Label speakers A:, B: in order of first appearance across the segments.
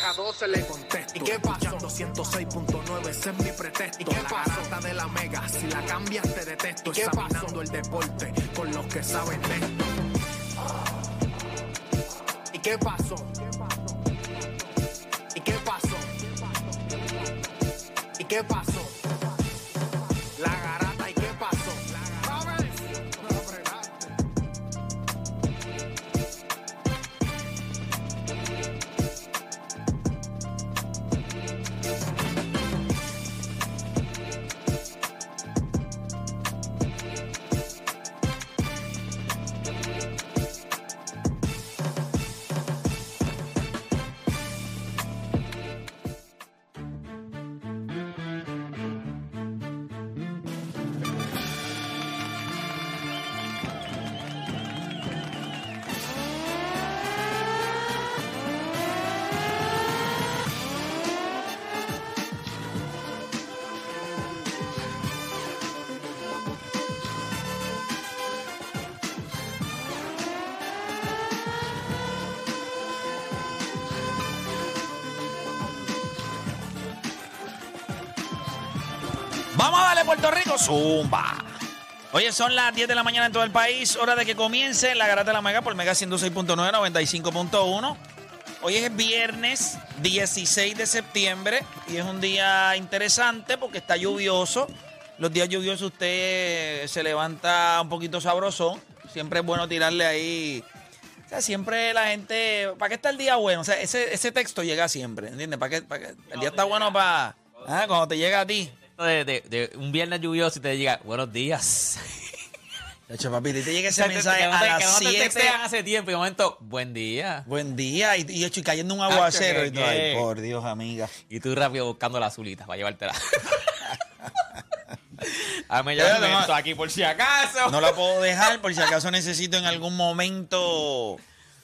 A: vieja 12 le contesto. ¿Y qué pasó? 106.9, ese es mi pretexto. ¿Y qué la garata de la mega, si la cambias te detesto. ¿Y qué Examinando el deporte con los que saben de esto. ¿Y qué pasó? ¿Y qué pasó? ¿Y qué pasó? La
B: Puerto Rico, zumba. Oye, son las 10 de la mañana en todo el país, hora de que comience la Garata de la Mega por Mega 106.9, 95.1. Hoy es viernes 16 de septiembre y es un día interesante porque está lluvioso. Los días lluviosos usted se levanta un poquito sabrosón. Siempre es bueno tirarle ahí. O sea, siempre la gente. ¿Para qué está el día bueno? O sea, ese, ese texto llega siempre, ¿entiendes? ¿Para qué, para qué? El día está bueno para. Ah, cuando te llega a ti.
C: De, de- de un viernes lluvioso y te diga, buenos días.
B: De hecho, papi, te llega ese
C: no
B: mensaje
C: no
B: a las
C: que no te
B: 7.
C: textean hace tiempo y momento, buen día.
B: Buen día. Y, y, hecho, y cayendo un aguacero.
C: ¿qué,
B: y todo. Ay,
C: qué?
B: por Dios, amiga.
C: Y tú rápido buscando la azulita para llevártela. Dame yo
B: Espérate,
C: elemento
B: no.
C: aquí por si acaso.
B: No la puedo dejar por si acaso necesito en algún momento.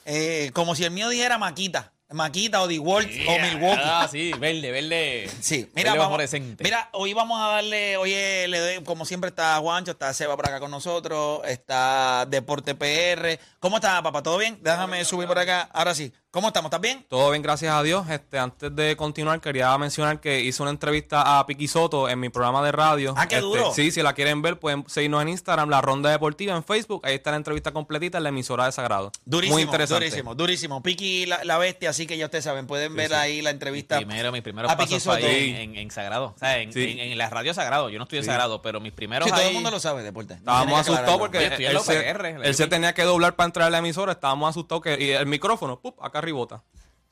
B: eh, como si el mío dijera Maquita. Maquita o DeWalt o Milwaukee.
C: Ah, sí, verde, verde.
B: Sí, mira,
C: verde
B: vamos, mira, hoy vamos a darle, oye, le doy, como siempre está Juancho, está Seba por acá con nosotros, está Deporte PR. ¿Cómo está, papá? ¿Todo bien? Déjame subir por acá. Ahora sí. ¿Cómo estamos? ¿Estás bien?
D: Todo bien, gracias a Dios. Este, antes de continuar, quería mencionar que hice una entrevista a Piqui Soto en mi programa de radio.
B: Ah, qué
D: Este,
B: duro.
D: Sí, si la quieren ver, pueden seguirnos en Instagram, La Ronda Deportiva, en Facebook. Ahí está la entrevista completita en la emisora de Sagrado.
B: Durísimo,
D: Muy interesante.
B: durísimo, durísimo. Piki la, la bestia, así que ya ustedes saben, pueden ver ahí la entrevista.
C: Primero, mis primeros
B: a Piqui
C: pasos
B: Soto.
C: ahí en, en- en Sagrado. O sea, en,
D: Sí.
C: en- en la radio Sagrado. Yo no estoy en Sagrado, pero mis primeros
B: Sí, todo
C: ahí-
B: el mundo lo sabe, deporte. No
D: Estábamos asustados porque él, se,
C: PR,
D: él se tenía que doblar para entrar a la emisora. Estábamos asustados que y el micrófono, ¡pup! acá arribota.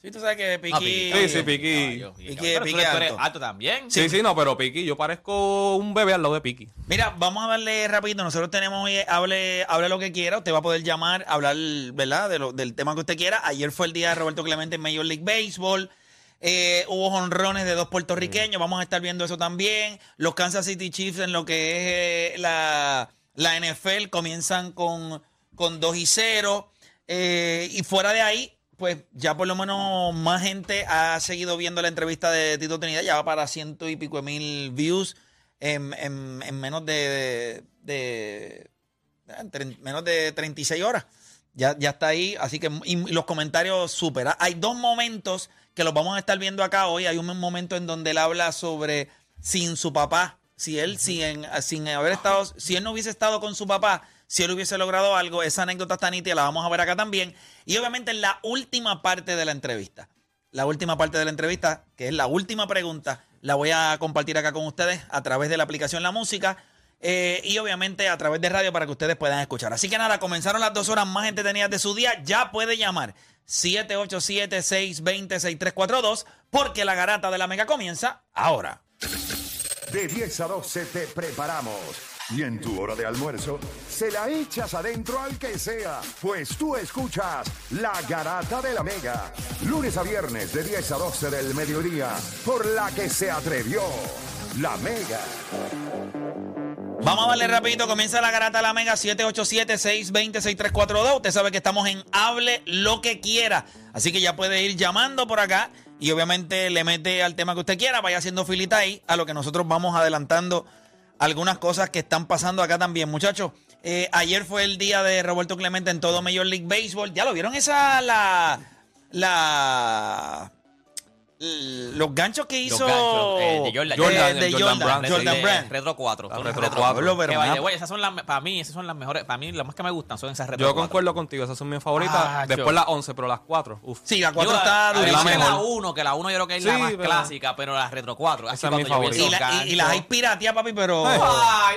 B: Sí, tú sabes que
C: Ah,
B: Piki...
C: Piqui,
D: Sí, sí,
C: caballo,
D: Piqui.
B: Piqui-
C: Pero tú
B: Piqui
C: eres- tú eres
B: alto.
C: alto también.
D: Sí, sí, no, pero Piqui, yo parezco un bebé al lado de Piqui.
B: Mira, vamos a darle rapidito. Nosotros tenemos hoy, hable, hable lo que quiera. Usted va a poder llamar, hablar, ¿verdad? De lo- del tema que usted quiera. Ayer fue el día de Roberto Clemente en Major League Baseball. Eh, hubo honrones de dos puertorriqueños. Vamos a estar viendo eso también. Los Kansas City Chiefs en lo que es eh, la, la NFL comienzan con, con 2 y 0. Eh, y fuera de ahí, pues ya por lo menos más gente ha seguido viendo la entrevista de Tito Trinidad. Ya va para ciento y pico de mil views en, en- en menos de, de- de- tre- menos de 36 horas. Ya, ya está ahí, así que y los comentarios súper. Hay dos momentos que los vamos a estar viendo acá hoy. Hay un momento en donde él habla sobre sin su papá, si él sin, sin haber estado, si él no hubiese estado con su papá, si él hubiese logrado algo, esa anécdota está nítida, la vamos a ver acá también. Y obviamente en la última parte de la entrevista, la última parte de la entrevista, que es la última pregunta, la voy a compartir acá con ustedes a través de la aplicación La Música. eh, y obviamente a través de radio para que ustedes puedan escuchar. Así que nada, comenzaron las dos horas más entretenidas de su día. Ya puede llamar 787-620-6342 porque la garata de la mega comienza ahora.
E: De 10 a 12 te preparamos. Y en tu hora de almuerzo, se la echas adentro al que sea, pues tú escuchas La Garata de la Mega. Lunes a viernes de 10 a 12 del mediodía, por la que se atrevió La Mega.
B: Vamos a darle rapidito, comienza la garata de la Mega 787-620-6342. Usted sabe que estamos en Hable lo que quiera. Así que ya puede ir llamando por acá y obviamente le mete al tema que usted quiera, vaya haciendo filita ahí, a lo que nosotros vamos adelantando algunas cosas que están pasando acá también. Muchachos, eh, ayer fue el día de Roberto Clemente en todo Major League Baseball. ¿Ya lo vieron esa, la, la, los ganchos que hizo
C: ganchos, eh, de Jordan.
D: Jordan,
B: de
D: Jordan
B: Jordan,
D: Brand,
B: Jordan
C: de
B: Brand.
C: Retro 4.
D: La
C: Son
D: Retro
C: retro
D: 4.
B: Lo, pero
C: Que,
B: una-
C: by the way, esas son las, para mí, esas son las mejores. Para mí, las más que me gustan son esas retro
D: Yo
C: 4.
D: concuerdo contigo, esas son mis favoritas.
C: Ah,
D: Después
C: yo-
D: las 11, pero las 4. Uf.
B: Sí, la 4
C: Yo,
B: está
C: a- además
B: durísima.
C: que
D: mejor.
C: la 1, que la 1 yo creo que es
D: Sí,
C: la más
D: pero-
C: clásica, pero la retro 4. Así
D: Esa es mi
C: cuando yo vi
B: Y, la, y, y las hay pirateadas, papi, pero...
C: Ay,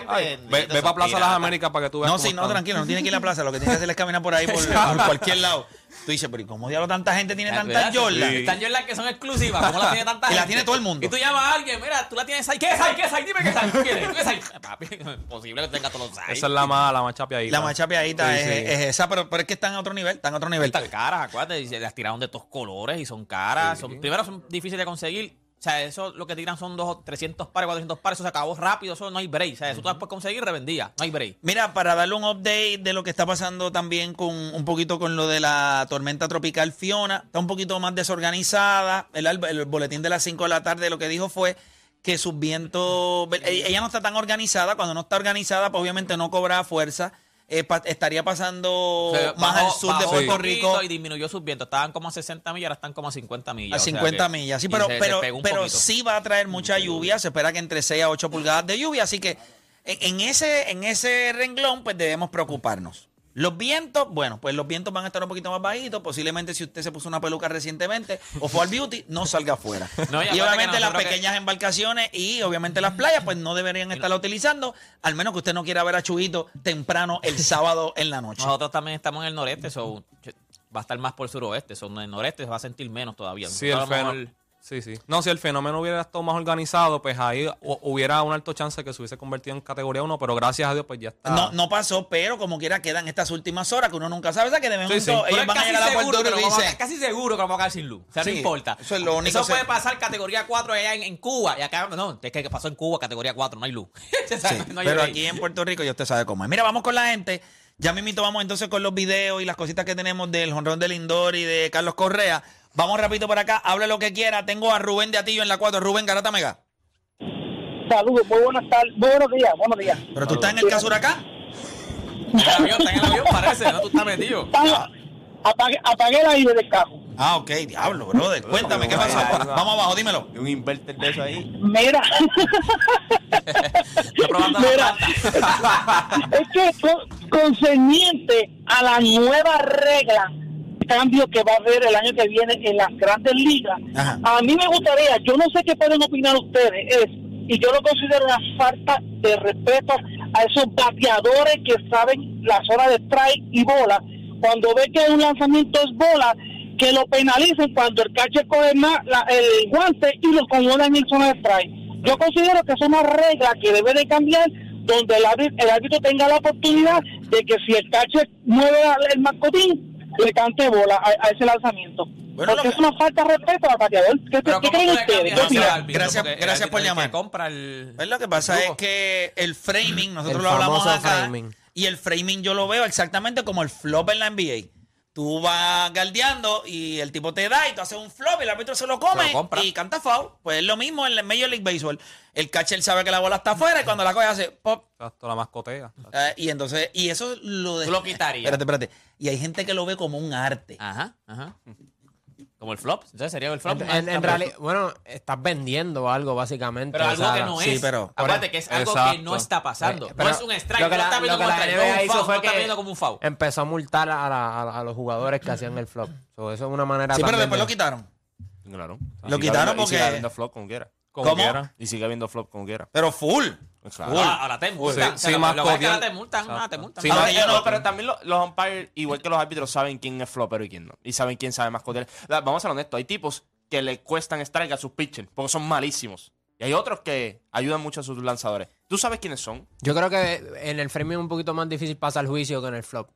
D: Ay,
C: bendito,
D: ve, ve para Plaza Las. Américas para que tú veas
B: No, sí, no, tranquilo, no tiene que ir a la plaza. Lo que tiene que hacer es caminar por ahí, por cualquier lado. Tú dices, pero ¿y cómo diablo tanta gente tiene tantas Jordan?
D: Sí.
C: Están Jordan que son exclusivas. ¿Cómo las tiene tanta
B: Y
C: gente?
B: la tiene todo el mundo.
C: Y tú llamas a alguien, mira, tú la tienes ahí. ¿Qué es ahí? ¿Qué es ahí? Dime qué es ahí. ¿Qué es ahí? Papi, no es posible que tenga todos los ahí.
D: Esa es la más, la más chapeadita.
B: La más chapeadita
D: Sí,
B: es,
D: sí.
B: es esa, pero, pero es que están a otro nivel, están a otro nivel.
C: Están caras, acuérdate. y Las tiraron de todos colores y son caras. Son, primero, son difíciles de conseguir. O sea, eso lo que tiran son dos, 300 pares, 400 pares. Eso se acabó rápido. Eso no hay break. O sea, eso tú puedes conseguir revendía. No hay break.
B: Mira, para darle un update de lo que está pasando también con un poquito con lo de la tormenta tropical Fiona, está un poquito más desorganizada. El, el boletín de las 5 de la tarde lo que dijo fue que sus vientos, ella ella no está tan organizada, cuando no está organizada, pues obviamente no cobra fuerza. Eh, pa- estaría pasando más
C: bajó-
B: al sur de
C: bajó
B: Puerto
C: poquito
B: Rico
C: Y disminuyó sus vientos. Estaban como a 60 millas, ahora están como a 50 millas.
B: a
C: o sea
B: 50
C: que-
B: millas. Sí,
C: y
B: pero,
C: se- se
B: pero,
C: pegó un
B: pero
C: poquito.
B: sí va a traer mucha lluvia. Se espera que entre 6 a 8 pulgadas de lluvia. Así que en, en ese, en ese renglón, pues debemos preocuparnos. Los vientos, bueno, pues los vientos van a estar un poquito más bajitos. Posiblemente si usted se puso una peluca recientemente o fue al beauty, no salga afuera.
C: No, y
B: obviamente las
C: que-
B: pequeñas embarcaciones y obviamente las playas, pues no deberían estarla utilizando, al menos que usted no quiera ver a Chuguito temprano el sábado en la noche.
C: Nosotros también estamos en el noreste, so, va a estar más por el suroeste. So, en el noreste se va a sentir menos todavía.
D: Sí, el Sí, sí. No, si el fenómeno hubiera estado más organizado, pues ahí hu- hubiera un alto chance que se hubiese convertido en categoría 1, pero gracias a Dios, pues ya está.
B: No, no pasó, pero como quiera quedan estas últimas horas que uno nunca sabe. Sea, que de momento
D: Sí, sí.
B: ellos van a llegar a Puerto Rico y dicen,
C: casi seguro que vamos a quedar sin luz. O sea,
B: Sí,
C: no importa.
B: eso es lo único
C: Eso puede pasar categoría 4 allá en, en Cuba. Y acá, no, es que pasó en Cuba, categoría 4, no hay luz. No hay
B: pero aquí en Puerto Rico ya usted sabe cómo es. Mira, vamos con la gente. Ya mismito vamos entonces con los videos y las cositas que tenemos del jonrón de Lindor y de Carlos Correa. Vamos rapidito por acá, hable lo que quiera. Tengo a Rubén de Atillo en la 4. Rubén Garata Mega.
F: Saludos, muy buenas tardes, muy buenos días, buenos días.
B: Pero tú estás en el caso acá.
C: En el avión, está en el avión, parece, ¿no? Tú estás metido.
F: Estaba- Apagué, apagué el aire del carro.
B: Ah, ok, diablo, brother. Cuéntame, ¿qué pasó? Vamos abajo, dímelo.
G: un inverter de eso ahí.
F: Mira,
C: probando la
F: mira, es que con- concerniente a la nueva regla, cambio que va a haber el año que viene en las grandes ligas,
B: Ajá.
F: a mí me gustaría, yo no sé qué pueden opinar ustedes, es, y yo lo considero una falta de respeto a esos bateadores que saben la zona de strike y bola, cuando ve que un lanzamiento es bola, que lo penalicen cuando el catcher coge más la- el guante y lo acomodan en zona de strike. Yo considero que es una regla que debe de cambiar donde el árbitro, el árbitro tenga la oportunidad de que si el catcher mueve el mascotín, le cante bola a, a ese lanzamiento.
B: Bueno,
F: Porque
B: lo
F: es una falta de respeto al bateador. ¿Qué, qué
C: ¿cómo
F: creen ustedes?
B: Gracias- por llamar.
C: compra el...
B: Pues lo que pasa es que el framing, nosotros
H: El
B: lo hablamos acá,
H: framing.
B: y el framing yo lo veo exactamente como el flop en la NBA. Tú vas galdeando y el tipo te da y tú haces un flop y el árbitro se lo come
C: Se lo compra.
B: y canta foul. Pues es lo mismo en el Major League Baseball. El catcher sabe que la bola está afuera y cuando la coge hace pop.
D: Exacto, la mascotea.
B: eh, y entonces, y eso lo de...
C: Tú lo quitarías.
B: Espérate, espérate. Y hay gente que lo ve como un arte.
C: Ajá, ajá. Como el flop. Entonces sería el flop.
H: En,
C: más-
H: en- en realidad, bueno, estás vendiendo algo básicamente.
C: Pero
H: o
C: algo
H: sea,
C: que no
B: sí,
C: es.
B: pero-
C: Acuérdate que es algo que no está pasando.
H: Eh,
C: no es un strike.
H: lo que
C: no
H: la-
C: está viendo
H: lo que
C: como
H: la
C: un strike. No no está viendo como un foul.
H: Empezó a multar a, la- a- a los jugadores que hacían el flop. So, eso es una manera
B: Sí, pero después
H: de-
B: lo quitaron.
G: Claro.
B: Lo quitaron
G: Y
B: porque-
G: flop como quiera.
D: Como
B: ¿Cómo?
D: quiera.
G: Y sigue habiendo flop como quiera.
B: Pero full.
G: Claro.
B: Full.
C: Ah, ahora te multan.
D: Sí,
C: lo-
D: más
C: lo que pasa es que ahora te multan, ah, te multan.
D: Sí,
C: Ah,
D: no,
G: No,
C: yo
G: no,
C: no-
G: pero también lo- los umpires, igual que los árbitros, saben quién es flopero y quién no. Y saben quién sabe más cotear. La- Vamos a ser honestos, hay tipos que le cuestan strike a sus pitchers porque son malísimos. Y hay otros que ayudan mucho a sus lanzadores. ¿Tú sabes quiénes son?
H: Yo creo que en el framing es un poquito más difícil pasar el juicio que en el flop.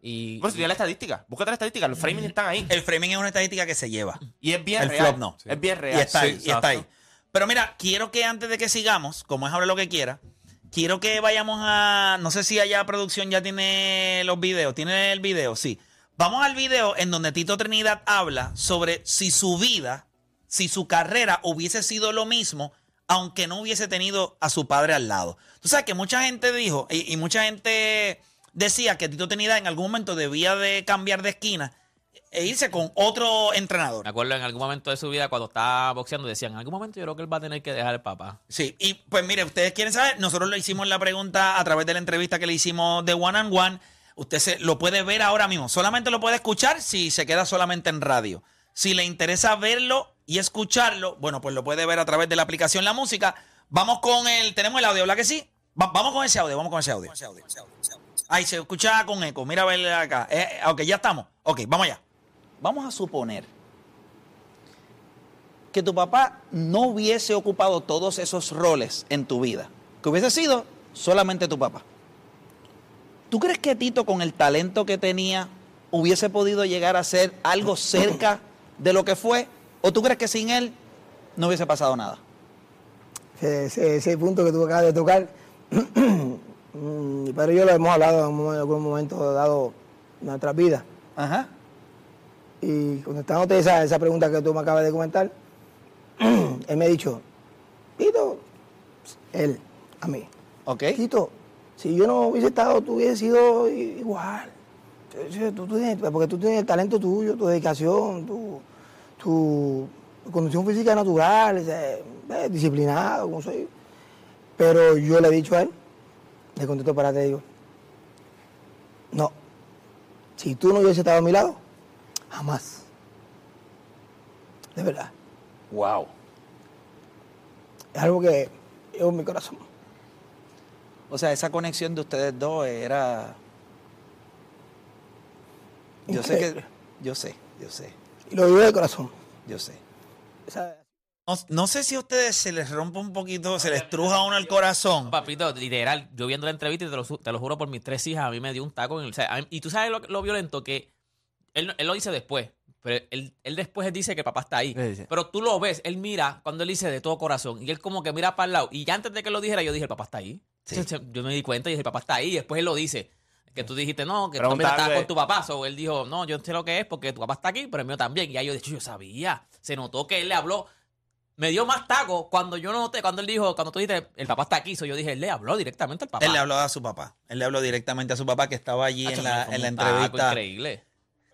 H: Y,
G: Por eso tiene la estadística. Búscate la estadística. Los framing están ahí.
B: El framing es una estadística que se lleva.
G: Y es bien
B: el
G: real.
B: flop no.
G: Es bien real.
B: Y está ahí,
D: Sí,
B: y está ahí. Pero mira, quiero que antes de que sigamos, como es hablar lo que quiera, quiero que vayamos a. No sé si allá producción ya tiene los videos. ¿Tiene el video? Sí. Vamos al video en donde Tito Trinidad habla sobre si su vida, si su carrera hubiese sido lo mismo, aunque no hubiese tenido a su padre al lado. Tú sabes que mucha gente dijo, y, y mucha gente decía que Tito Trinidad en algún momento debía de cambiar de esquina e irse con otro entrenador.
C: Me acuerdo en algún momento de su vida cuando estaba boxeando decían, en algún momento yo creo que él va a tener que dejar el papá.
B: Sí, y pues mire, ustedes quieren saber, nosotros le hicimos la pregunta a través de la entrevista que le hicimos de One and One. Usted se, lo puede ver ahora mismo, solamente lo puede escuchar si se queda solamente en radio. Si le interesa verlo y escucharlo, bueno, pues lo puede ver a través de la aplicación La Música. Vamos con el, tenemos el audio, ¿verdad que sí? Va- vamos con ese audio, vamos con ese audio. Ahí se escucha con eco, mira a ver acá. Eh, ok, ya estamos. Ok, vamos allá. Vamos a suponer que tu papá no hubiese ocupado todos esos roles en tu vida, que hubiese sido solamente tu papá. ¿Tú crees que Tito, con el talento que tenía, hubiese podido llegar a ser algo cerca de lo que fue? ¿O tú crees que sin él no hubiese pasado nada?
I: ese, punto que tú acabas de tocar, mm, pero yo lo hemos hablado en algún momento dado en nuestras vidas.
B: Ajá.
I: Y contestándote esa, esa pregunta que tú me acabas de comentar, él me ha dicho, Tito, él, a mí,
B: Ok.
I: Tito, si yo no hubiese estado, tú hubieses sido igual. Tú- tú tienes- porque tú tienes el talento tuyo, tu dedicación, tu, tu condición física natural, eh, disciplinado, como soy. Pero yo le he dicho a él, le contesto para te digo, no, si tú no hubieses estado a mi lado, jamás. De verdad.
B: Wow.
I: Es algo que llevo en mi corazón.
B: O sea, esa conexión de ustedes dos era. Yo sé que. Yo sé, yo sé,
I: Y lo digo de corazón.
B: yo sé.
I: Esa-
B: No, no sé si a ustedes se les rompe un poquito, se les truja a uno el corazón.
C: Papito, literal, yo viendo la entrevista y te lo, te lo juro por mis tres hijas, a mí me dio un taco. En el, o sea, a mí- y tú sabes lo, lo violento que él, no- él lo dice después, pero él, él después dice que papá está ahí.
G: Sí, sí.
C: Pero tú lo ves, él mira cuando él dice de todo corazón y él como que mira para el lado. Y ya antes de que lo dijera, yo dije, el papá está ahí.
B: Sí.
C: Yo me di cuenta y dije, el papá está ahí. Y después él lo dice. Que tú dijiste, no, que tú también estabas con tu papá. O él dijo, no, yo sé lo que es porque tu papá está aquí, pero el mío también. Y ya yo, de hecho, yo sabía. Se notó que él le habló. Me dio más taco cuando yo noté, cuando él dijo, cuando tú dijiste, el papá está aquí. So yo dije, él le habló directamente al papá.
B: Él le habló a su papá. Él le habló directamente a su papá que estaba allí
C: Hacho,
B: en la, en la
C: taco
B: entrevista.
C: Increíble.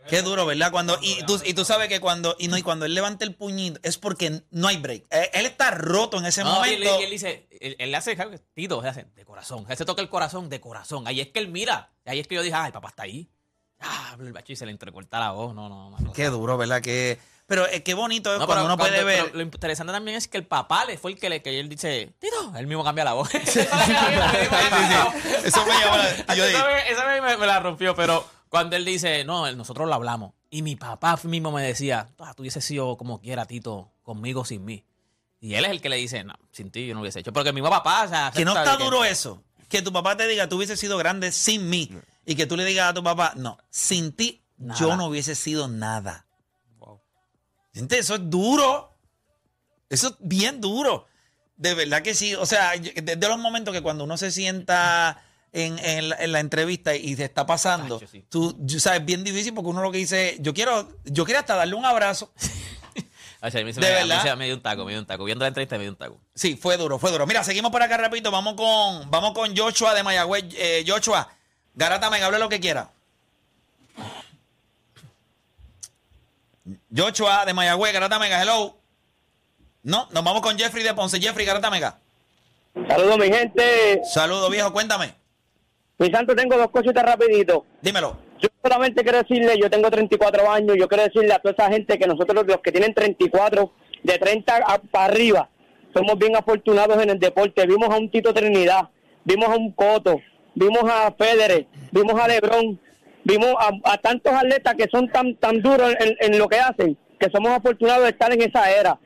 B: Qué duro, ¿verdad? Cuando, y, tú, y tú sabes que cuando, y no, y cuando él levanta el puñito es porque no hay break. Eh, Él está roto en ese
C: No, y él,
B: momento.
C: y él dice, él, él le hace, Tito, él hace de corazón. Él se toca el corazón de corazón. Ahí es que él mira. Ahí es que yo dije, ay, papá está ahí. Ah, el bacho y se le entrecorta la voz. No, no, no.
B: Qué duro, ¿verdad? Que, pero eh, qué bonito es
C: No,
B: cuando
C: pero
B: uno puede ver.
C: pero lo interesante también es que el papá le fue el que le que él dice, Tito, él mismo cambia la voz.
B: Eso me llamó la- yo dije-
C: esa me, me la rompió, pero cuando él dice, no, nosotros lo hablamos. Y mi papá mismo me decía, ah, tú hubiese sido como quiera, Tito, conmigo o sin mí. Y él es el que le dice, no, sin ti yo no hubiese hecho. Porque mi papá, o sea,
B: Que no está duro eso. Que tu papá te diga, tú hubieses sido grande sin mí. Y que tú le digas a tu papá, no, sin ti yo no hubiese sido nada. Gente, eso es duro. Eso es bien duro. De verdad que sí. O sea, yo- de, de los momentos que cuando uno se sienta en, en la, en la entrevista y se está pasando,
C: sí.
B: tú, tú sabes, es bien difícil porque uno lo que dice, yo quiero, yo quiero hasta darle un abrazo.
C: O sea, a mí se
B: ¿De
C: me, a mí
B: verdad?
C: se me dio un taco, me dio un taco. Viendo la entrevista me dio un taco.
B: Sí, fue duro, fue duro. Mira, seguimos por acá rapidito. Vamos con, vamos con Joshua de Mayagüez. Eh, Joshua, Garata Mega, hable lo que quiera. Joshua de Mayagüez, Garata Mega, hello. No, nos vamos con Jeffrey de Ponce. Jeffrey, Garata Mega.
F: Saludos, mi gente.
B: Saludos, viejo, cuéntame.
F: Mi santo, tengo dos cositas rapidito.
B: Dímelo.
F: Yo solamente quiero decirle, yo tengo 34 años, yo quiero decirle a toda esa gente que nosotros los que tienen 34, de 30 a- para arriba, somos bien afortunados en el deporte. Vimos a un Tito Trinidad, vimos a un Coto, vimos a Federer, vimos a Lebron, vimos a, a tantos atletas que son tan tan duros en, en lo que hacen, que somos afortunados de estar en esa era.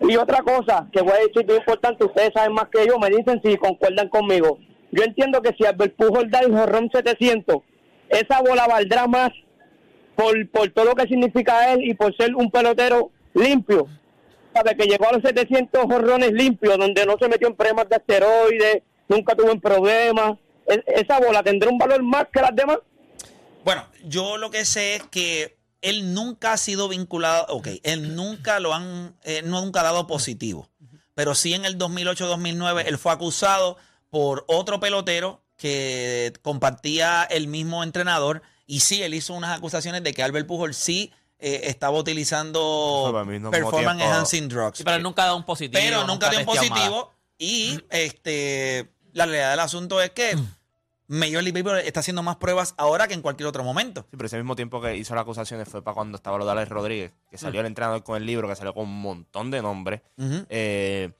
F: Y otra cosa que voy a decir muy importante, ustedes saben más que yo, me dicen si concuerdan conmigo. Yo entiendo que si Albert Pujol da el jorrón 700, esa bola valdrá más por, por todo lo que significa él y por ser un pelotero limpio. Sabe que llegó a los 700 jorrones limpios, donde no se metió en problemas de asteroides, nunca tuvo en problemas. E- esa bola tendrá un valor más que las demás.
B: Bueno, yo lo que sé es que él nunca ha sido vinculado, ok, él nunca lo han, eh, no nunca ha dado positivo, pero sí en el 2008-2009 él fue acusado por otro pelotero que compartía el mismo entrenador y sí, él hizo unas acusaciones de que Albert Pujol sí eh, estaba utilizando performance
G: tiempo.
B: enhancing drugs.
C: Sí, pero él nunca ha dado un positivo.
B: pero nunca dio un positivo y este la realidad del asunto es que Major League Baseball está haciendo más pruebas ahora que en cualquier otro momento.
G: Sí, pero ese mismo tiempo que hizo las acusaciones fue para cuando estaba lo de Alex Rodríguez, que salió el entrenador con el libro, que salió con un montón de nombres. Eh,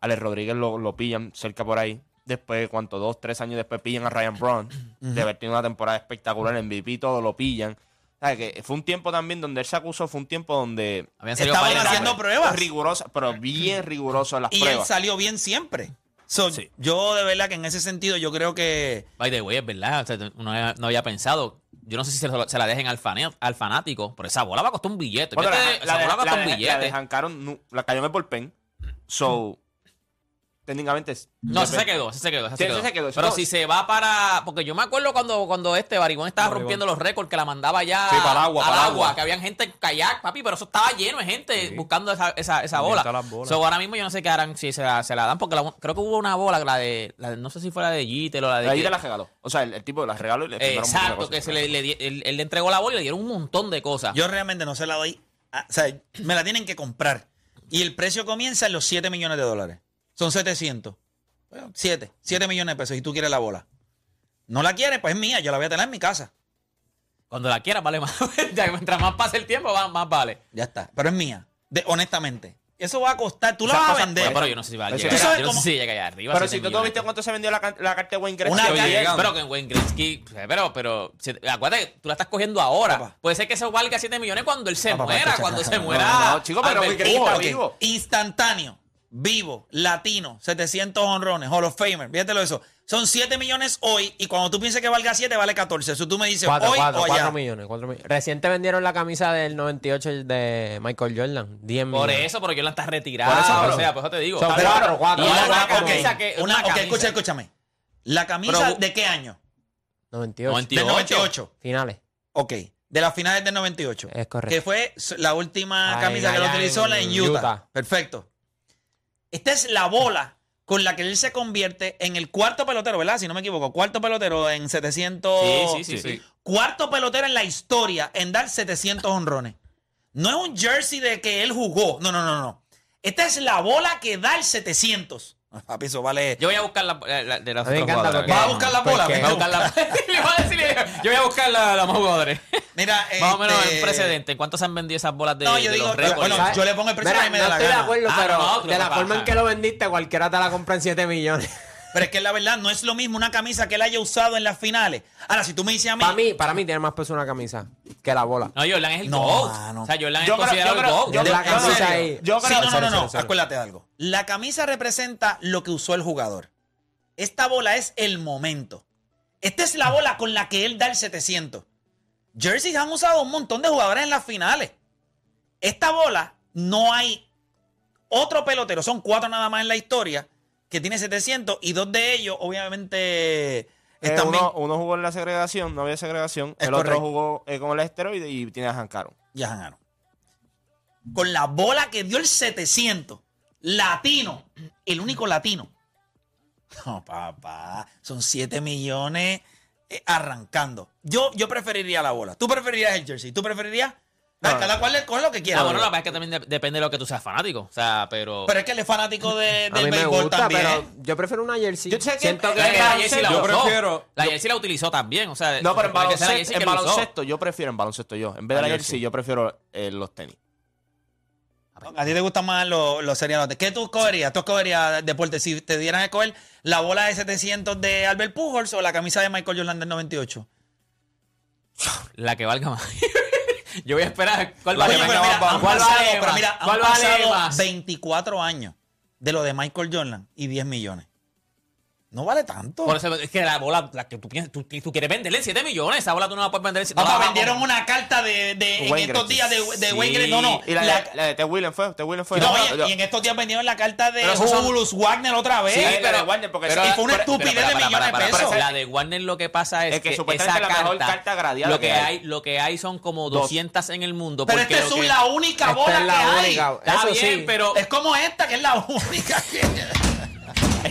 G: Alex Rodríguez lo, lo pillan cerca por ahí. Después, ¿cuánto? Dos, tres años después pillan a Ryan Braun. De haber tenido una temporada espectacular en MVP, todo lo pillan. Que fue un tiempo también donde él se acusó, fue un tiempo donde
B: Estaban haciendo pruebas.
G: rigurosa, pero bien riguroso en las
B: Y él
G: pruebas.
B: salió bien siempre. So, Yo de verdad que en ese sentido yo creo que...
C: By the way, es verdad. o sea, uno había- no había pensado. Yo no sé si se, lo- se la dejen al, fane- al fanático, pero esa bola va a costar un billete.
G: Bueno, la,
C: esa
G: la,
C: bola va a
G: la
C: costar un
G: la
C: billete.
G: Nu- la cayó en el bullpen. So, técnicamente. es-
C: No, se quedó, se quedó,
G: Sí,
C: se quedó.
G: ese se quedó.
C: Pero
G: No,
C: si se va para. Porque yo me acuerdo cuando, cuando este Barigón estaba
D: Barigón.
C: rompiendo los récords, que la mandaba ya
D: Sí, para el agua,
C: al
D: para el agua.
C: que habían gente en kayak, papi, pero eso estaba lleno de gente buscando esa, esa, esa bola. So, ahora mismo yo no sé qué harán si se la, se la dan, porque la- creo que hubo una bola, la de, la de- no sé si fue la de Jeter o la de. Que-
G: te la regaló. O sea, el, el tipo la regaló y le
C: Exacto,
G: cosas.
C: que se le, le di- él, él le entregó la bola y le dieron un montón de cosas.
B: Yo realmente no se la doy. a- o sea, me la tienen que comprar. Y el precio comienza en los 7 millones de dólares. Son 700. Bueno, 7. 7 millones de pesos y tú quieres la bola. No la quieres, pues es mía. Yo la voy a tener en mi casa.
C: Cuando la quieras, vale más. Ya, Mientras más pase el tiempo, va- más vale.
B: Ya está. Pero es mía. De, honestamente. Eso va a costar. Tú la vas a vender.
C: Bueno, pero yo no sé si va a llegar.
B: ¿Tú sabes
C: Yo no sé
B: cómo-
C: si llega allá arriba.
G: Pero
C: 7
G: si tú no
C: millones.
G: viste cuánto se vendió la, carta de Wayne Gretzky.
B: Una calle-
C: Pero que en Wayne Gretzky, pero, pero, si- acuérdate, que tú la estás cogiendo ahora.
B: Papá.
C: Puede ser que eso valga 7 millones cuando él se
B: Papá,
C: muera, cuando se muera.
G: no, no, chico, pero Wayne Gretzky está vivo.
B: Instantáneo, vivo, latino, 700 honrones, Hall of Famer. Fíjatelo eso. Son 7 millones hoy y cuando tú pienses que valga 7, vale 14. Eso tú me dices
H: 4,
B: hoy
H: 4,
B: o allá.
H: millones, 4 millones. Reciente vendieron la camisa del 98 de Michael Jordan. 10
C: Por
H: millones.
C: eso, porque yo la estás retirado.
G: Por eso,
C: o sea, por eso te digo.
H: Son
C: Está
H: cuatro,
C: claro.
H: cuatro,
C: Y
H: cuatro,
C: es una
H: cuatro.
C: camisa que.
B: Una-
C: una
B: ok,
C: camisa.
B: escucha, escúchame. ¿La camisa
C: Pero-
B: de qué año?
H: 98.
C: 98.
B: Del 98.
H: Finales.
B: Ok. De las finales del 98.
H: Es correcto.
B: Que fue la última camisa que lo utilizó
H: en
B: la en Utah.
H: Utah.
B: Perfecto. Esta es la bola con la que él se convierte en el cuarto pelotero, ¿verdad? Si no me equivoco. Cuarto pelotero en 700.
C: Sí, sí, sí, sí.
B: Cuarto pelotero en la historia en dar 700 honrones. No es un jersey de que él jugó. No, no, no, no. Esta es la bola que da el 700. Papi, eso vale.
C: Yo voy a buscar la, la- la- de
B: ¿Vas a buscar la bola?
C: Voy a buscar la. Le voy a decir, yo voy a buscar la, la más jugadores.
B: Mira,
C: Más o menos
B: este,
C: el precedente. ¿Cuánto se han vendido esas bolas de,
B: No, yo
C: de
B: digo,
C: los récords?
B: bueno,
H: ¿Sabes?
B: yo le pongo el precio
H: Mira,
B: que me
H: no
B: dé la
H: estoy de
B: gana.
H: acuerdo,
C: Ah,
H: pero
C: no,
H: de la forma en que lo vendiste, cualquiera te la compra en 7 millones.
B: Pero es que la verdad no es lo mismo una camisa que él haya usado en las finales. Ahora, si tú me dices a mí.
H: Para mí, para mí tiene más peso una camisa que la bola.
C: No, Jordan es el
B: No,
C: GOAT. O sea, Jordan
G: Yo
C: es
G: creo-
C: considerado
G: yo
C: el
G: creo-
C: GOAT.
G: yo
H: De la
G: creo- yo
H: camisa
G: creo-
H: ahí.
G: Yo
B: Sí,
G: creo
B: no, no, no, no.
H: cero.
B: Acuérdate de algo. La camisa representa lo que usó el jugador. Esta bola es el momento. Esta es la bola con la que él da el 700. Jerseys han usado un montón de jugadores en las finales. Esta bola no hay otro pelotero, son cuatro nada más en la historia, que tiene 700 y dos de ellos, obviamente,
G: Eh,
B: están bien-
G: uno, uno jugó en la segregación, no había segregación.
B: Es
G: el otro jugó eh, con el esteroide y tiene a Hancaron.
B: ya ganaron. Con la bola que dio el 700, latino, el único latino. No, papá, son 7 millones eh, arrancando. Yo, yo preferiría la bola. ¿Tú preferirías el jersey? ¿Tú preferirías?
G: No.
B: cada cual le coge lo que quiera.
C: Ah, bueno, la
B: ¿verdad?
C: es que también de- depende de lo que tú seas fanático. O sea, pero.
B: Pero es que él es fanático de,
H: A
B: del
H: mí me
B: béisbol
H: gusta,
B: también.
H: pero yo prefiero una jersey.
G: Yo sé que-
H: Siento que
C: Es que la jersey la
D: Yo
C: usó.
D: prefiero-
C: La
D: yo-
C: jersey la utilizó también. O sea,
G: No, pero en baloncesto, en yo prefiero en baloncesto yo. En vez de
C: La
G: la
C: jersey.
G: jersey, yo prefiero eh, los tenis.
B: A ti te gustan más los, los serialotes. ¿Qué tú escogerías? ¿Tú escogerías deporte? Si te dieran a escoger la bola de 700 de Albert Pujols o la camisa de Michael Jordan del 98.
C: La que valga más. Yo voy a esperar. ¿Cuál vale más?
B: mira,
C: ¿Cuál
B: pasado,
C: vale
B: pero mira, han
C: ¿Cuál vale
B: pasado
C: más?
B: 24 años de lo de Michael Jordan y 10 millones. No vale tanto.
C: Por eso es que la bola, la que tú, piensas, tú, tú quieres venderle en 7 millones, esa bola tú no la puedes vender en 7
B: Papá, vendieron una carta de, de en
G: Wayne
B: estos días de, de
C: Sí.
B: Wayne Gretzky. No, no.
G: Y la,
B: la-
G: la, la de Ted Williams fue. Ted Williams fue.
B: no,
G: No,
B: y, y en estos días vendieron la carta de Julius Wagner otra vez.
G: Sí, la de
C: pero-
G: Warner, porque
C: pero-
B: y fue una
C: pero-
B: estupidez
C: pero-
B: de
C: para,
B: millones
C: para,
B: de
C: para,
B: pesos.
C: para, La de Warner lo que pasa es,
G: Es que
C: que,
G: supuestamente
C: esa
G: la mejor
C: carta,
G: carta gradeada
C: lo que
G: que
C: hay.
G: hay.
C: lo que hay son como
G: Dos.
C: 200 en el mundo.
B: pero esta es la única bola
H: la
B: que hay.
C: Está bien, pero
B: Es como esta, que es la única que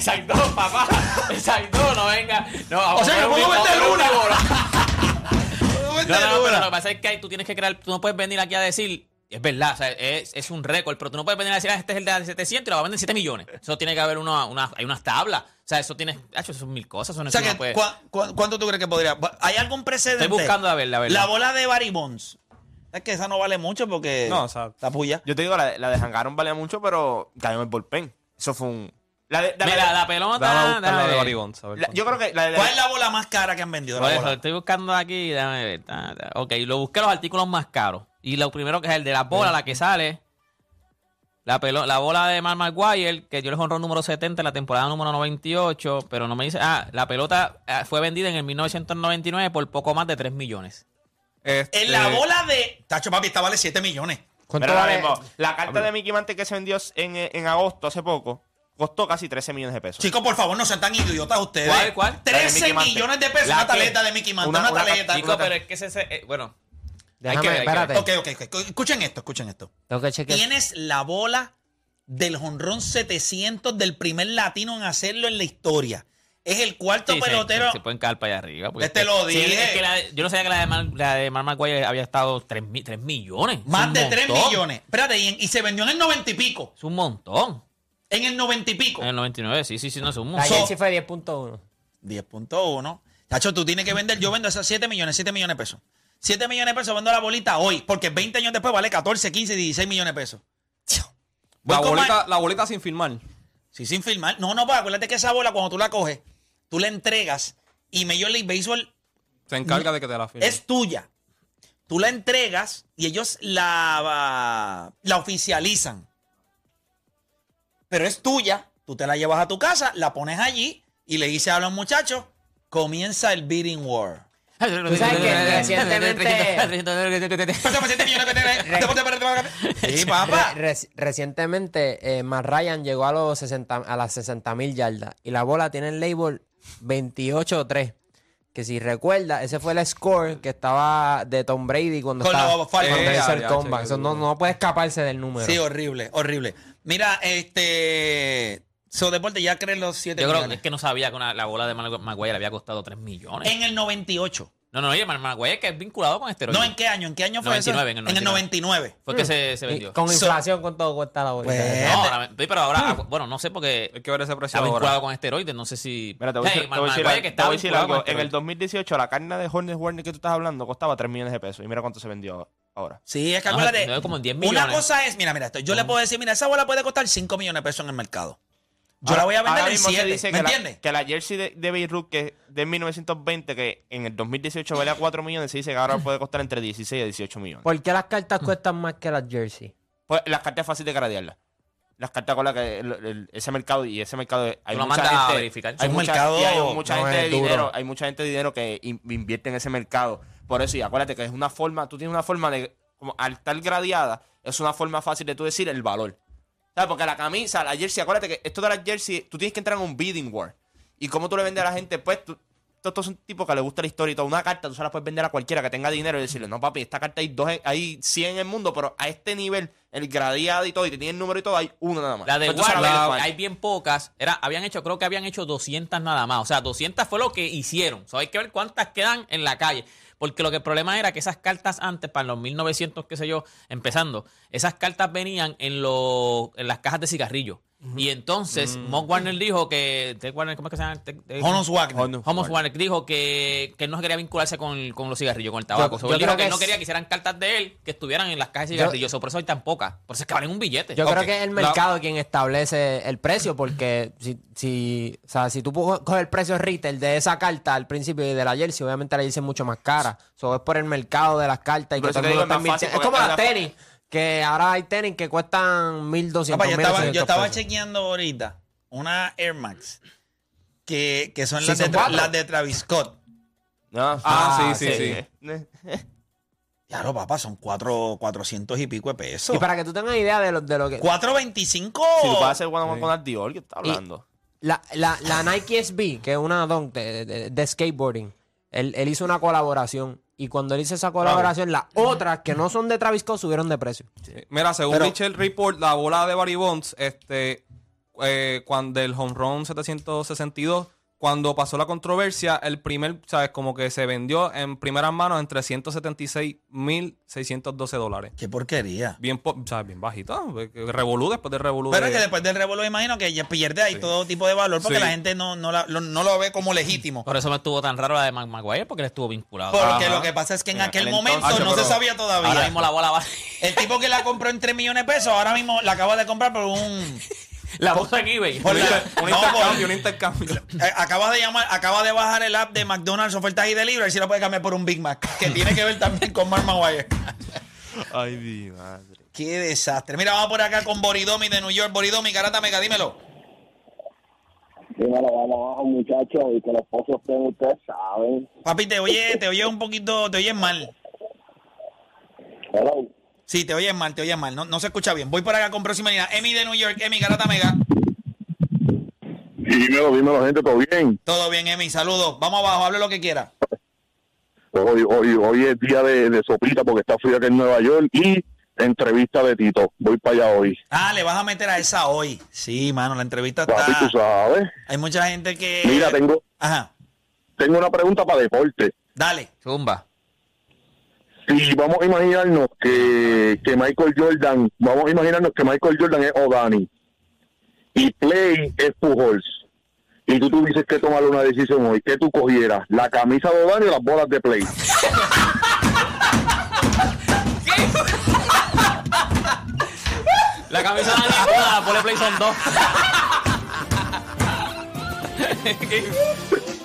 C: Exacto, papá. Exacto, no venga. No,
B: O sea,
C: a
B: puedo
C: un-
B: una.
C: No, no, no, pero lo que pasa es que ahí tú tienes que crear, tú no puedes venir aquí a decir, es verdad, o sea, es, es un récord, pero tú no puedes venir a decir, ah, este es el de 700 y lo va a vender en 7 millones. Eso tiene que haber una, una- hay unas tablas. O sea, eso tiene, hecho, eso son mil cosas. No
B: O sea,
C: no
B: que,
C: puede-
B: ¿cu- cu- cuánto tú crees que podría? ¿Hay algún precedente?
C: Estoy buscando a ver, la verdad.
B: La bola de Barry Bonds. Es que esa no vale mucho porque.
D: No, exacto.
B: La puya.
G: Yo te digo, la, la de Hangaron valía mucho, pero cayó en el bullpen. Eso fue un. La de,
C: Mira, la pelota.
D: Dame la de
G: la-
D: cuánto.
G: yo creo que la de.
B: ¿Cuál es la bola más cara que han vendido?
C: Por
B: La
C: eso,
B: bola?
C: estoy buscando aquí, déjame ver. Ok, lo busqué los artículos más caros. Y lo primero que es el de la bola, la que sale. La, pelo- la bola de Mark Maguire, que yo le honró número 70 en la temporada número 98, pero no me dice. Ah, la pelota eh, fue vendida en el 1999 por poco más de 3 millones.
D: Este,
B: En la bola de. Tacho, papi, esta vale 7 millones.
G: La carta de Mickey Mantle que se vendió en, en agosto, hace poco, costó casi 13 millones de pesos.
B: Chicos, por favor, no sean tan idiotas ustedes.
C: ¿Cuál, cuál?
G: La de
B: 13
G: Mickey Mantle.
B: millones de pesos.
G: ¿La
B: Una
G: qué?
B: tarjeta de Mickey Mantle. Una,
G: Una- una-
B: tarjeta.
G: Chico,
C: pero es que ese. ese- eh, bueno,
H: Déjame,
C: hay que hay
H: espérate.
B: Ok, ok, ok. Escuchen esto, escuchen esto.
H: Tengo que chequear.
B: Tienes la bola del jonrón 700 del primer latino en hacerlo en la historia. Es el cuarto
C: Sí,
B: pelotero.
C: se pueden caer para allá arriba. porque
B: Este lo
C: sí,
B: dije.
C: es que la de- yo no sabía que la de, Mar, la de Maguire había estado 3, millones. Es
B: Más de 3
C: montón.
B: millones. Espérate, y, y se vendió en el 90 y pico.
C: Es un montón.
B: En el 90 y pico.
C: En el 99, sí, sí, sí, no es un
H: La
C: montón.
H: jersey fue 10.1.
B: 10.1. Tacho, tú tienes que vender. Yo vendo esas 7 millones, 7 millones de pesos. 7 millones de pesos vendo la bolita hoy. Porque 20 años después vale 14, 15, 16 millones de pesos.
D: La, bolita, la bolita sin firmar.
B: Sí, sin filmar. No, no, pues acuérdate que esa bola, cuando tú la coges, tú la entregas y Major League Baseball
D: Se encarga de que te la firme.
B: es tuya. Tú la entregas y ellos la, la oficializan. Pero es tuya. Tú te la llevas a tu casa, la pones allí y le dices a los muchachos, comienza el bidding war.
H: Tú sabes que recientemente-
B: Sí, papá.
H: Re- recientemente, eh, Matt Ryan llegó a, los 60, a las 60 mil yardas y la bola tiene el label 28-3. Que si recuerda, ese fue el score que estaba de Tom Brady cuando,
B: Con
H: estaba, cuando
D: Eh,
H: hizo el
D: ya,
H: comeback. Eso no, no puede escaparse del número.
B: Sí, horrible, horrible. Mira, este. So Deporte ya creen los 7
C: Yo creo
B: millones.
C: es que no sabía que una- la bola de Mark Maguire había costado 3 millones.
B: En el 98.
C: No, no, oye, Mark Maguire que es vinculado con esteroides.
B: No, ¿en qué año? ¿En qué año fue
C: 99,
B: eso?
C: en el
B: 99.
C: Fue que se, se
H: Y
C: vendió.
H: con
B: So-
H: inflación, ¿cuánto cuesta la bolita?
B: Pues,
C: No, ahora- pero ahora, bueno, no sé porque
D: Hay que ver ese precio
C: está vinculado
D: ahora.
C: con esteroides, no sé si...
G: Mira, te voy a
C: Hey,
G: decir, te
C: Mark
G: voy a decir
C: Maguire
G: algo,
C: que
G: te
C: estaba
G: voy a decir
C: vinculado
G: algo.
C: con
G: En el
C: esteroides.
G: 2018 la carne de Hornet Warner que tú estás hablando costaba 3 millones de pesos. Y mira cuánto se vendió ahora.
B: Sí, es que acuérdate.
C: no, como en 10
B: Una
C: millones.
B: cosa es, mira, mira esto. Yo le puedo decir, mira, esa bola puede costar 5 millones de pesos en el mercado. Yo
G: Ahora-
B: la voy a vender
G: ahora
B: en
G: mismo se
B: 7.
G: dice
B: ¿Me
G: que la-
B: entiendes?
G: que la jersey de, de Beirut, que es de 1920, que en el 2018 valía 4 millones, se dice que ahora puede costar entre 16 y 18 millones.
H: ¿Por qué las cartas cuestan más que las jerseys?
G: Pues las cartas es fácil de gradearlas. Las cartas con las que el- el- ese mercado y ese mercado hay
C: Tú lo
G: mucha
C: mandas a
G: gente,
C: verificar.
G: hay
B: un
G: mucha,
B: mercado-
G: y hay mucha
H: no
G: gente
H: es
G: de
H: duro.
G: dinero, hay mucha gente de dinero que in- invierte en ese mercado. Por eso y acuérdate que es una forma, tú tienes una forma de como al estar gradeada, es una forma fácil de tú decir el valor. ¿Sabes? Porque la camisa, la jersey, acuérdate que esto de las jersey, tú tienes que entrar en un bidding war. Y cómo tú le vendes a la gente, pues tú, estos son tipos que les gusta la historia y todo. Una carta tú se la puedes vender a cualquiera que tenga dinero y decirle, no papi, esta carta hay dos, hay 100 en el mundo, pero a este nivel, el gradeado y todo, y te tiene el número y todo, hay uno nada más.
C: La de
G: Pues
C: Warner, hay bien pocas. Era, habían hecho, creo que habían hecho 200 nada más. O sea, 200 fue lo que hicieron. O sea, hay que ver cuántas quedan en la calle. Porque lo que el problema era que esas cartas antes, para los 1900, qué sé yo, empezando, esas cartas venían en, los en las cajas de cigarrillos. Y entonces, Mock Warner dijo que. Warner, ¿Cómo es que se llama?
B: Jonas Wagner.
G: Honus
C: Homos Warner dijo que, que no quería vincularse con, con los cigarrillos, con el tabaco.
H: Yo-
C: So,
H: yo
C: él dijo que, no quería que hicieran cartas de él que estuvieran en las cajas de cigarrillos. So, por eso hay tan pocas. Por eso es que valen un billete.
H: Yo creo que es el mercado quien establece el precio, porque si, si, o sea, si tú coges el precio retail de esa carta al principio y de la jersey, obviamente la jersey es mucho más cara. Eso es por el mercado de las cartas y que todo el mundo
G: es.
H: Es como las tenis, que ahora hay tenis que cuestan 1200
B: Papá, yo estaba, yo
H: 1800
B: estaba
H: pesos.
B: chequeando ahorita una Air Max que, que son
H: Sí,
B: las,
H: son
B: de, las Travis Scott.
G: No,
D: Ah, sí, sí, sí.
B: Claro, papá, son cuatro, 400 y pico de pesos.
H: Y para que tú tengas idea de lo, de lo que...
B: 425.
G: Si tú vas a hacer one on one con el Dior, ¿qué estás hablando?
H: La, la, la Nike SB, que es una dunk de, de- de skateboarding, él, él hizo una colaboración. Y cuando él hizo esa colaboración, las otras que no son de Travis Scott subieron de precio.
D: Mira, según
B: Pero-
D: Mitchell Report, la bola de Barry Bonds, este, eh, cuando el home run 762, cuando pasó la controversia, el primer, ¿sabes? Como que se vendió en primeras manos en 376.612 dólares.
B: Qué porquería.
D: Bien, po- ¿sabes? Bien bajito. Revolú después de Revolú.
B: Pero
D: de-
B: es que después del revuelo imagino que ya pierde ahí todo tipo de valor porque
D: Sí.
B: la gente no, no, la- lo, no lo ve como legítimo.
C: Por eso me estuvo tan raro la de Mac Maguire, porque él estuvo vinculado.
B: Porque
G: Ajá.
B: lo que pasa es que en aquel momento
G: entonces,
B: no se sabía todavía.
C: Ahora mismo la bola va.
B: El tipo que la compró en 3 millones de pesos, ahora mismo la acaba de comprar por un...
C: la eBay.
B: por la-
D: un
B: no,
D: intercambio, un intercambio.
B: Eh, acaba de llamar, acaba de bajar el app de McDonald's ofertas y delivery, si la puede cambiar por un Big Mac, que tiene que ver también con Mark Maguire.
G: Ay, mi madre.
B: Qué desastre. Mira, vamos por acá con Boridomi de New York. Boridomi, Garata Mega, dímelo.
J: Dímelo, vamos abajo, muchachos, y que los pozos estén, ustedes saben.
B: Papi, te oye, te oye un poquito, te oyes mal.
J: Hello.
B: Sí, te oyes mal, te oyes mal. No, no se escucha bien. Voy por acá con próxima línea. Emi de New York, Emi, Garata Mega.
J: Dímelo, dímelo, gente, ¿todo bien?
B: Todo bien, Emi, saludos. Vamos abajo, hable lo que quiera.
J: Hoy, hoy, hoy es día de, de sopita porque está frío aquí en Nueva York y entrevista de Tito. Voy para allá hoy.
B: Ah, le vas a meter a esa hoy. Sí, mano, la entrevista
J: Papi, tú
B: está.
J: sabes.
B: Hay mucha gente que.
J: Mira, tengo,
B: Ajá,
J: tengo una pregunta para deporte.
B: dale.
C: Zumba.
J: Si vamos a imaginarnos que, que Michael Jordan, vamos a imaginarnos que Michael Jordan es O'Dani y Play es Pujols. Y tú tuvieses que tomar una decisión hoy. ¿Qué tú cogieras? ¿La camisa de O'Dani o las bolas de Play?
C: La camisa de la la play son dos.